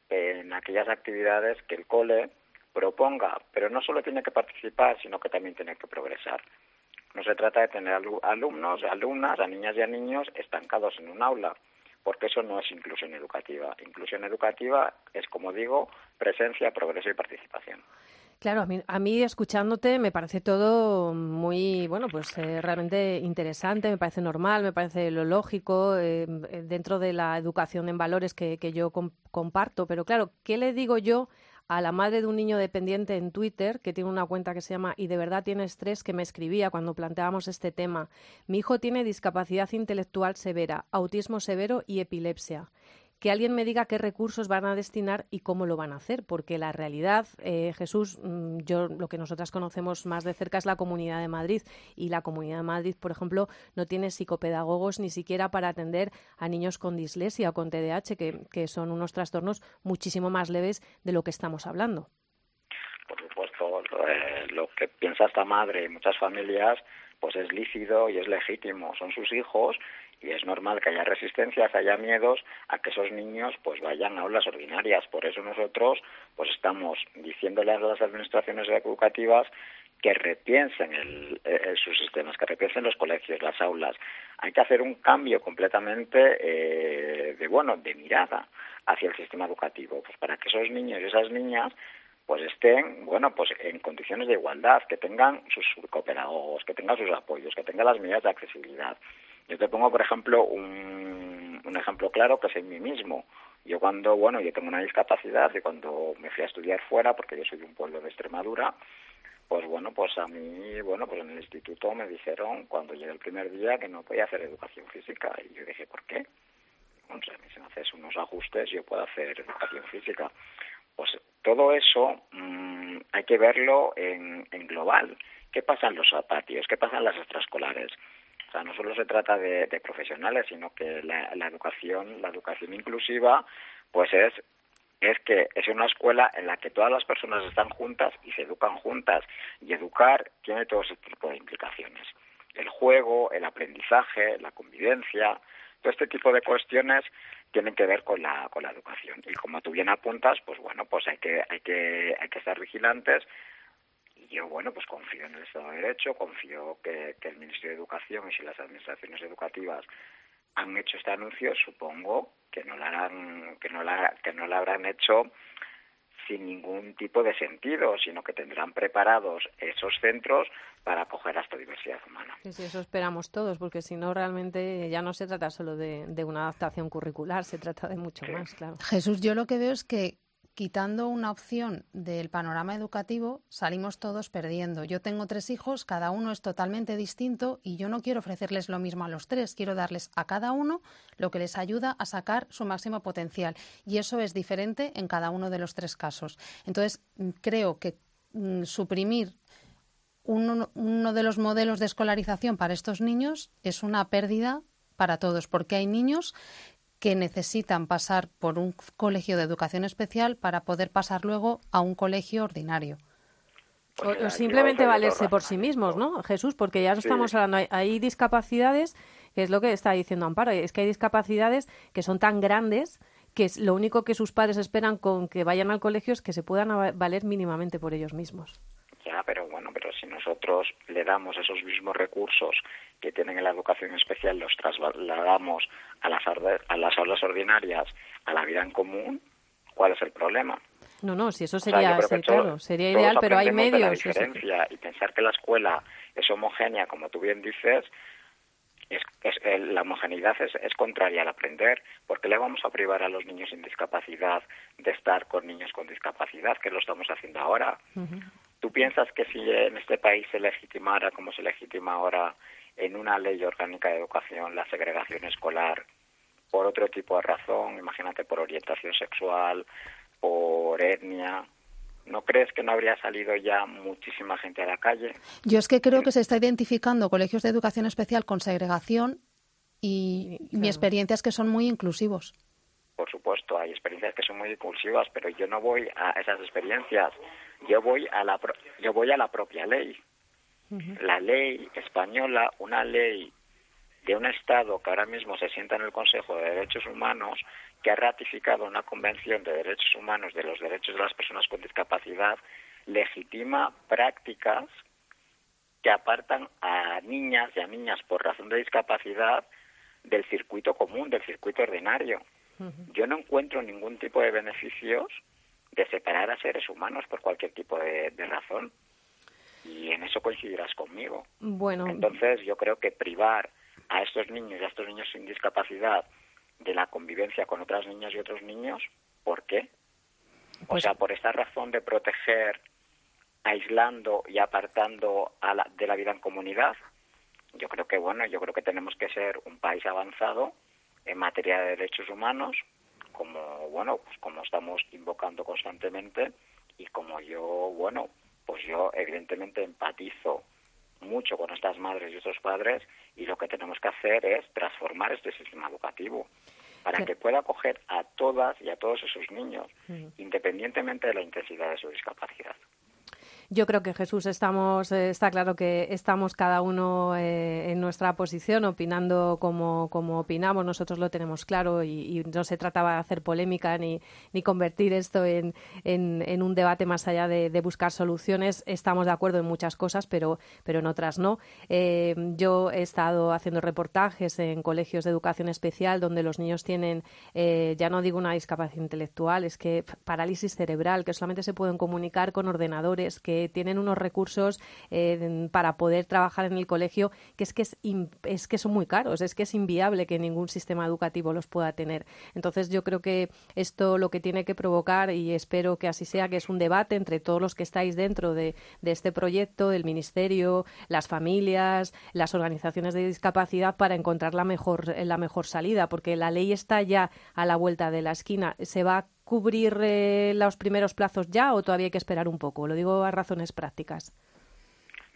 en aquellas actividades que el cole proponga, pero no solo tiene que participar, sino que también tiene que progresar. No se trata de tener alumnos, alumnas, a niñas y a niños estancados en un aula, porque eso no es inclusión educativa. Inclusión educativa es, como digo, presencia, progreso y participación. Claro, a mí, escuchándote me parece todo muy, bueno, pues eh, realmente interesante, me parece normal, me parece lo lógico eh, dentro de la educación en valores que, que yo comparto. Pero claro, ¿qué le digo yo a la madre de un niño dependiente en Twitter, que tiene una cuenta que se llama Y de verdad tiene estrés, que me escribía cuando planteábamos este tema. Mi hijo tiene discapacidad intelectual severa, autismo severo y epilepsia que alguien me diga qué recursos van a destinar y cómo lo van a hacer, porque la realidad, eh, Jesús, mm, yo lo que nosotras conocemos más de cerca es la Comunidad de Madrid y la Comunidad de Madrid, por ejemplo, no tiene psicopedagogos ni siquiera para atender a niños con dislexia o con TDAH, que, que son unos trastornos muchísimo más leves de lo que estamos hablando. Por supuesto, eh, lo que piensa esta madre y muchas familias pues es lícito y es legítimo, son sus hijos y es normal que haya resistencias, haya miedos a que esos niños pues vayan a aulas ordinarias. Por eso nosotros pues estamos diciéndole a las administraciones educativas que repiensen el, eh, sus sistemas, que repiensen los colegios, las aulas. Hay que hacer un cambio completamente eh, de bueno, de mirada hacia el sistema educativo, pues para que esos niños y esas niñas pues estén, bueno, pues en condiciones de igualdad, que tengan sus cooperados, que tengan sus apoyos, que tengan las medidas de accesibilidad. Yo te pongo, por ejemplo, un, un ejemplo claro que es en mí mismo. Yo cuando, bueno, yo tengo una discapacidad y cuando me fui a estudiar fuera, porque yo soy de un pueblo de Extremadura, pues bueno, pues a mí, bueno, pues en el instituto me dijeron cuando llegué el primer día que no podía hacer educación física. Y yo dije, ¿por qué? Bueno, si me haces unos ajustes, yo puedo hacer educación física. Pues todo eso mmm, hay que verlo en, en global. ¿Qué pasa en los patios? ¿Qué pasa en las extraescolares? O sea, no solo se trata de, de profesionales, sino que la, la, educación, la educación inclusiva, pues es es que es una escuela en la que todas las personas están juntas y se educan juntas. Y educar tiene todo ese tipo de implicaciones. El juego, el aprendizaje, la convivencia, todo este tipo de cuestiones tienen que ver con la, con la educación. Y como tú bien apuntas, pues bueno, pues hay que, hay que, hay que estar vigilantes. Y yo, bueno, pues confío en el Estado de Derecho, confío que, que el Ministerio de Educación y si las administraciones educativas han hecho este anuncio, supongo que no lo harán, que no la, que no lo habrán hecho sin ningún tipo de sentido, sino que tendrán preparados esos centros para acoger a esta diversidad humana. Sí, sí, eso esperamos todos, porque si no, realmente ya no se trata solo de, de una adaptación curricular, se trata de mucho sí. más, claro. Jesús, yo lo que veo es que quitando una opción del panorama educativo, salimos todos perdiendo. Yo tengo tres hijos, cada uno es totalmente distinto y yo no quiero ofrecerles lo mismo a los tres, quiero darles a cada uno lo que les ayuda a sacar su máximo potencial. Y eso es diferente en cada uno de los tres casos. Entonces, creo que mm, suprimir uno de los modelos de escolarización para estos niños es una pérdida para todos, porque hay niños que necesitan pasar por un colegio de educación especial para poder pasar luego a un colegio ordinario. O, o simplemente valerse por sí mismos, ¿no, Jesús? Porque ya no sí. estamos hablando, hay, hay, discapacidades, que es lo que está diciendo Amparo, es que hay discapacidades que son tan grandes que es lo único que sus padres esperan con que vayan al colegio es que se puedan valer mínimamente por ellos mismos. Ya, pero bueno, pero si nosotros le damos esos mismos recursos que tienen en la educación especial, los trasladamos a las, a las aulas ordinarias, a la vida en común, ¿cuál es el problema? No, no, si eso sería, o sea, ser, todos, claro, sería ideal, pero hay medios. La diferencia y pensar que la escuela es homogénea, como tú bien dices, es, la homogeneidad es, es, contraria al aprender. ¿Por qué le vamos a privar a los niños sin discapacidad de estar con niños con discapacidad, que lo estamos haciendo ahora? ¿Tú piensas que si en este país se legitimara, como se legitima ahora, en una ley orgánica de educación la segregación escolar por otro tipo de razón, imagínate por orientación sexual, por etnia, ¿No crees que no habría salido ya muchísima gente a la calle? Yo es que creo que se está identificando colegios de educación especial con segregación y mi experiencia es que son muy inclusivos. Por supuesto, hay experiencias que son muy inclusivas, pero yo no voy a esas experiencias. Yo voy a la yo voy a la propia ley. La ley española, una ley de un Estado que ahora mismo se sienta en el Consejo de Derechos Humanos, que ha ratificado una Convención de Derechos Humanos de los Derechos de las Personas con Discapacidad, legitima prácticas que apartan a niñas y a niñas por razón de discapacidad del circuito común, del circuito ordinario. Yo no encuentro ningún tipo de beneficios de separar a seres humanos por cualquier tipo de, de razón. Y en eso coincidirás conmigo. Bueno. Entonces, yo creo que privar a estos niños y a estos niños sin discapacidad de la convivencia con otras niñas y otros niños, ¿por qué? o pues sea, por esta razón de proteger, aislando y apartando a la, de la vida en comunidad. Yo creo que, bueno, yo creo que tenemos que ser un país avanzado en materia de derechos humanos, como, bueno, pues como estamos invocando constantemente y como yo, bueno, pues yo evidentemente empatizo mucho con estas madres y estos padres y lo que tenemos que hacer es transformar este sistema educativo para que pueda acoger a todas y a todos esos niños, independientemente de la intensidad de su discapacidad. Yo creo que Jesús estamos, eh, está claro que estamos cada uno eh, en nuestra posición, opinando como, como opinamos. Nosotros lo tenemos claro y, no se trataba de hacer polémica ni, ni convertir esto en, en, un debate más allá de, buscar soluciones. Estamos de acuerdo en muchas cosas, pero, pero en otras no. Eh, yo he estado haciendo reportajes en colegios de educación especial donde los niños tienen, ya no digo una discapacidad intelectual, es que parálisis cerebral, que solamente se pueden comunicar con ordenadores, que tienen unos recursos eh, para poder trabajar en el colegio que es que es, que son muy caros, es que es inviable que ningún sistema educativo los pueda tener. Entonces yo creo que esto lo que tiene que provocar y espero que así sea que es un debate entre todos los que estáis dentro de, este proyecto, del ministerio, las familias, las organizaciones de discapacidad para encontrar la mejor la mejor salida, porque la ley está ya a la vuelta de la esquina. Se va cubrir eh, los primeros plazos ya o todavía hay que esperar un poco? Lo digo a razones prácticas.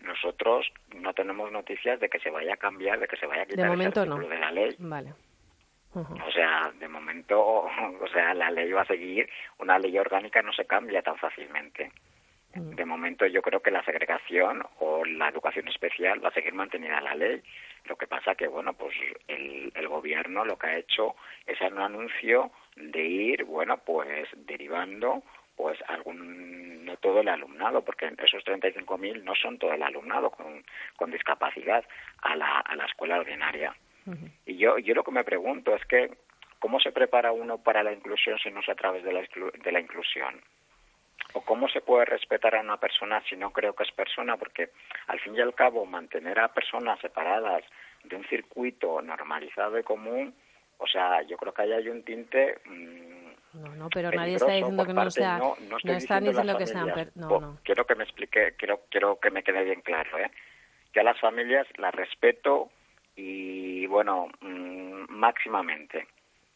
Nosotros no tenemos noticias de que se vaya a cambiar, de que se vaya a quitar de momento no. de la ley. Vale. O sea, de momento, (laughs) o sea, la ley va a seguir, una ley orgánica no se cambia tan fácilmente. Mm. De momento yo creo que la segregación o la educación especial va a seguir mantenida la ley. Lo que pasa que, bueno, pues el, el gobierno lo que ha hecho es un anuncio de ir, bueno, pues derivando pues algún no todo el alumnado porque esos 35.000 no son todo el alumnado con, con discapacidad a la, a la escuela ordinaria. Y yo yo lo que me pregunto es que cómo se prepara uno para la inclusión si no es a través de la de la inclusión o cómo se puede respetar a una persona si no creo que es persona porque al fin y al cabo mantener a personas separadas de un circuito normalizado y común o sea, yo creo que ahí hay un tinte. Mm, no, no, pero nadie está diciendo que no sea. No, no, no están diciendo que sean. No, no. Quiero que me explique, quiero, quiero que me quede bien claro, ¿eh? Que a las familias las respeto y, bueno, mmm, máximamente.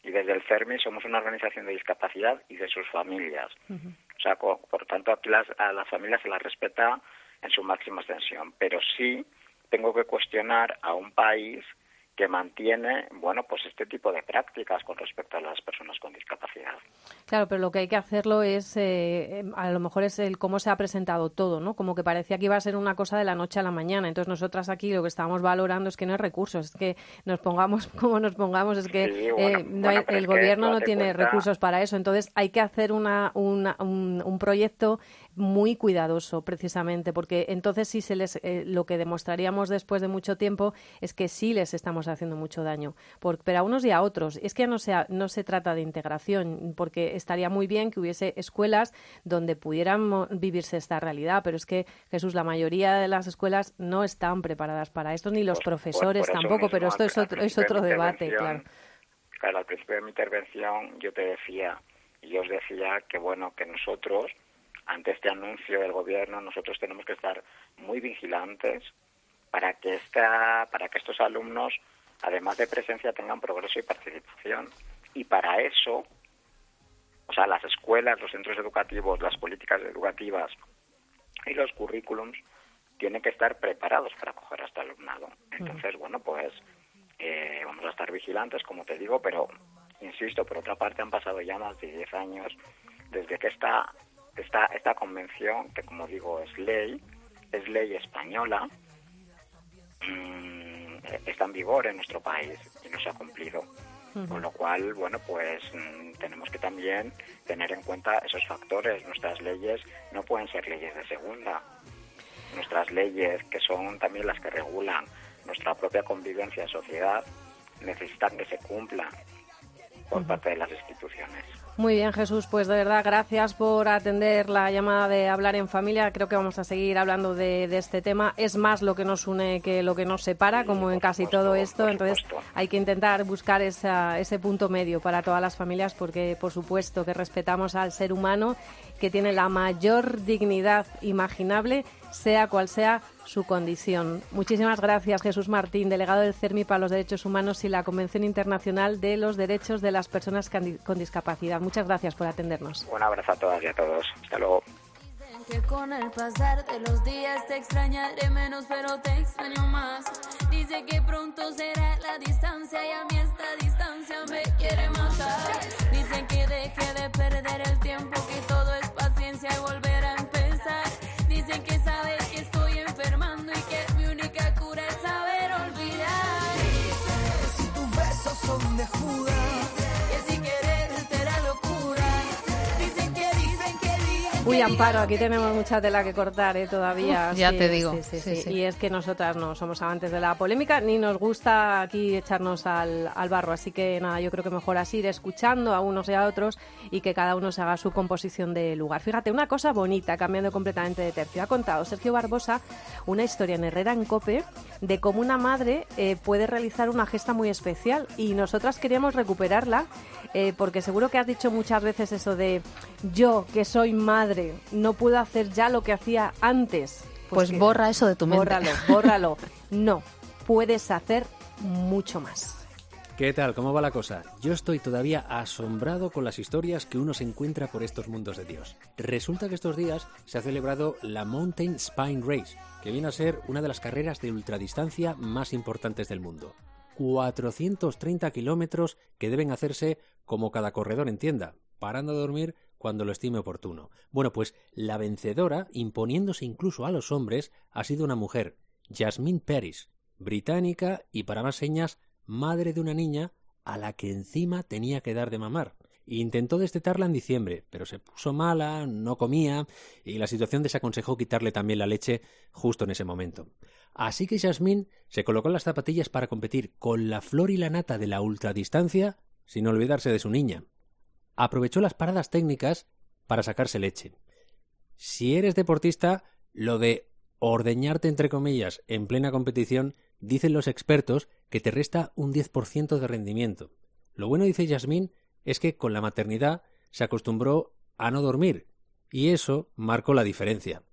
Y desde el CERMI somos una organización de discapacidad y de sus familias. O sea, por, tanto, aquí las, a las familias se las respeta en su máxima extensión. Pero sí tengo que cuestionar a un país que mantiene, bueno, pues este tipo de prácticas con respecto a las personas con discapacidad. Claro, pero lo que hay que hacerlo es, eh, a lo mejor es el cómo se ha presentado todo, ¿no? Como que parecía que iba a ser una cosa de la noche a la mañana. Entonces nosotras aquí lo que estamos valorando es que no hay recursos, es que nos pongamos (laughs) como nos pongamos, es que eh, el gobierno no tiene recursos para eso. Entonces hay que hacer una, un, un proyecto muy cuidadoso, precisamente, porque entonces sí se les, eh, lo que demostraríamos después de mucho tiempo es que sí les estamos haciendo mucho daño, pero a unos y a otros. Es que no se, no se trata de integración, porque que estaría muy bien que hubiese escuelas donde pudieran vivirse esta realidad, pero es que, Jesús, la mayoría de las escuelas no están preparadas para esto, ni los profesores tampoco, pero esto es otro, es otro debate, claro. Claro, al principio de mi intervención yo te decía, y yo os decía que bueno, que nosotros, ante este anuncio del gobierno, nosotros tenemos que estar muy vigilantes para que esta, para que estos alumnos, además de presencia, tengan progreso y participación. Y para eso, o sea, las escuelas, los centros educativos, las políticas educativas y los currículums tienen que estar preparados para acoger a este alumnado. Entonces, bueno, pues eh, vamos a estar vigilantes, como te digo, pero insisto, por otra parte han pasado ya más de 10 años desde que esta, esta, esta convención, que como digo es ley, es ley española, mm, está en vigor en nuestro país y no se ha cumplido. Con lo cual, bueno, pues mm, tenemos que también tener en cuenta esos factores. Nuestras leyes no pueden ser leyes de segunda. Nuestras leyes, que son también las que regulan nuestra propia convivencia en sociedad, necesitan que se cumplan por parte de las instituciones. Muy bien, Jesús, pues de verdad gracias por atender la llamada de Hablar en Familia. Creo que vamos a seguir hablando de, este tema. Es más lo que nos une que lo que nos separa, como en casi todo esto. Entonces hay que intentar buscar ese punto medio para todas las familias porque, por supuesto, que respetamos al ser humano que tiene la mayor dignidad imaginable, sea cual sea su condición. Muchísimas gracias, Jesús Martín, delegado del CERMI para los Derechos Humanos y la Convención Internacional de los Derechos de las Personas con Discapacidad. Muchas gracias por atendernos. Un abrazo a todas y a todos. Hasta luego. Que con el pasar de los días te extrañaré menos, pero te extraño más. Dice que pronto será la distancia y a mí esta distancia me quiere matar. Dicen que deje de perder el tiempo, Uy, Amparo, aquí tenemos mucha tela que cortar ¿eh? todavía. ya te digo. y es que nosotras no somos amantes de la polémica, ni nos gusta aquí echarnos al, barro. Así que nada, yo creo que mejor así ir escuchando a unos y a otros y que cada uno se haga su composición de lugar. Fíjate, una cosa bonita, cambiando completamente de tercio. Ha contado Sergio Barbosa una historia en Herrera en Cope de cómo una madre eh, puede realizar una gesta muy especial y nosotras queríamos recuperarla eh, porque seguro que has dicho muchas veces eso de yo que soy madre no puedo hacer ya lo que hacía antes. Pues, pues borra eso de tu mente. Bórralo, bórralo. No, puedes hacer mucho más. ¿Qué tal? ¿Cómo va la cosa? Yo estoy todavía asombrado con las historias que uno se encuentra por estos mundos de Dios. Resulta que estos días se ha celebrado la Mountain Spine Race, que viene a ser una de las carreras de ultradistancia más importantes del mundo. 430 kilómetros que deben hacerse como cada corredor entienda, parando a dormir cuando lo estime oportuno. Bueno, pues la vencedora, imponiéndose incluso a los hombres, ha sido una mujer, Jasmine Paris, británica y para más señas, madre de una niña a la que encima tenía que dar de mamar. Intentó destetarla en diciembre, pero se puso mala, no comía, y la situación desaconsejó quitarle también la leche justo en ese momento. Así que Jasmine se colocó las zapatillas para competir con la flor y la nata de la ultradistancia, sin olvidarse de su niña aprovechó las paradas técnicas para sacarse leche. Si eres deportista, lo de ordeñarte entre comillas en plena competición, dicen los expertos que te resta un 10% de rendimiento. Lo bueno, dice Yasmín, es que con la maternidad se acostumbró a no dormir, y eso marcó la diferencia.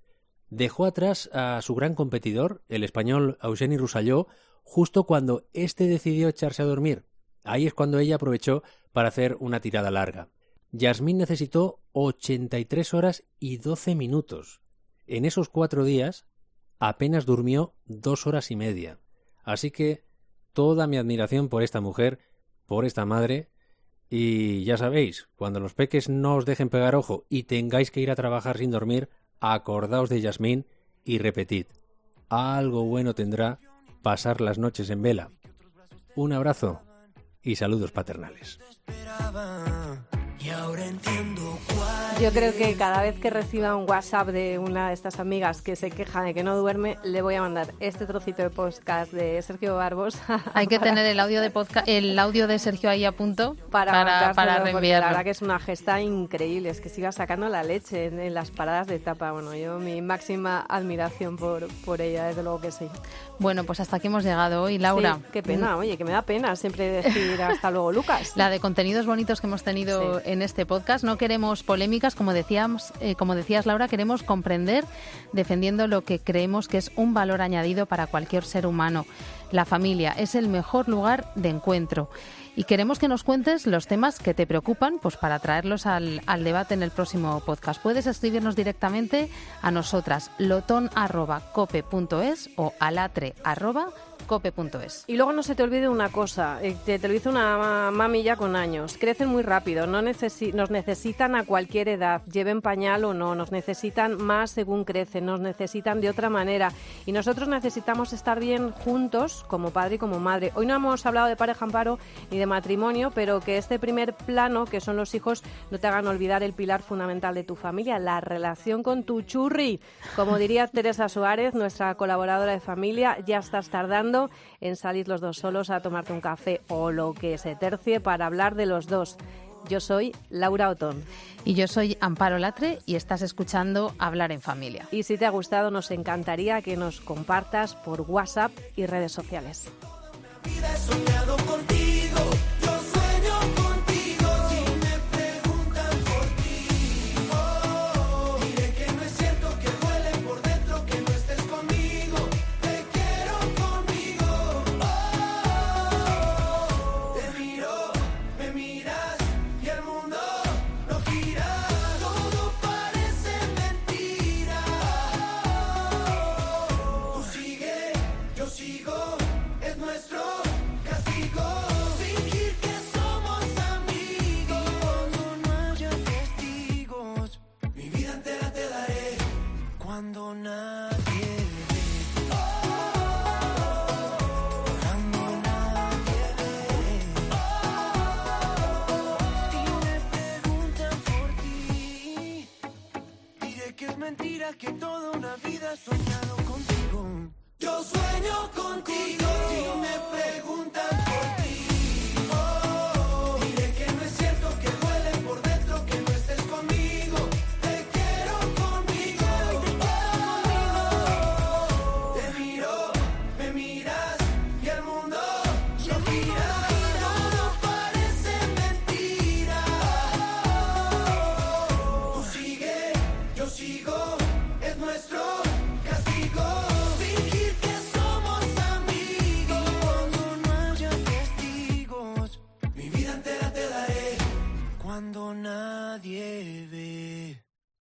Dejó atrás a su gran competidor, el español Eugeni Rusalló, justo cuando éste decidió echarse a dormir. Ahí es cuando ella aprovechó para hacer una tirada larga. Yasmín necesitó 83 horas y 12 minutos. En esos cuatro días apenas durmió dos horas y media. Así que toda mi admiración por esta mujer, por esta madre, y ya sabéis, cuando los peques no os dejen pegar ojo y tengáis que ir a trabajar sin dormir, acordaos de Yasmín y repetid. Algo bueno tendrá pasar las noches en vela. Un abrazo y saludos paternales. Y ahora entiendo cuál. Yo creo que cada vez que reciba un WhatsApp de una de estas amigas que se queja de que no duerme, le voy a mandar este trocito de podcast de Sergio Barbos. (laughs) Hay que tener el audio de podcast, el audio de Sergio ahí a punto para, para, para reenviarlo. La verdad que es una gesta increíble, es que siga sacando la leche en, en las paradas de etapa. Bueno, yo mi máxima admiración por, por ella, desde luego que sí. Bueno, pues hasta aquí hemos llegado hoy, Laura. Sí, qué pena, oye, que me da pena siempre decir hasta luego, Lucas. La de contenidos bonitos que hemos tenido Sí. en este podcast. No queremos polémicas, como decíamos, eh, como decías Laura, queremos comprender, defendiendo lo que creemos que es un valor añadido para cualquier ser humano. La familia es el mejor lugar de encuentro. Y queremos que nos cuentes los temas que te preocupan, pues para traerlos al, al debate en el próximo podcast. Puedes escribirnos directamente a nosotras, loton.cope.es o alatre.cope.es. Y luego no se te olvide una cosa, eh, te, te lo dice una ma- mami ya con años, crecen muy rápido, no necesi- nos necesitan a cualquier edad, lleven pañal o no, nos necesitan más según crecen, nos necesitan de otra manera y nosotros necesitamos estar bien juntos como padre y como madre. Hoy no hemos hablado de pareja amparo ni de matrimonio, pero que este primer plano, que son los hijos, no te hagan olvidar el pilar fundamental de tu familia, la relación con tu churri. Como diría (laughs) Teresa Suárez, nuestra colaboradora de familia, ya estás tardando en salir los dos solos a tomarte un café o lo que se tercie para hablar de los dos. Yo soy Laura Otón. Y yo soy Amparo Latre y estás escuchando Hablar en Familia. Y si te ha gustado, nos encantaría que nos compartas por WhatsApp y redes sociales. vida he soñado contigo,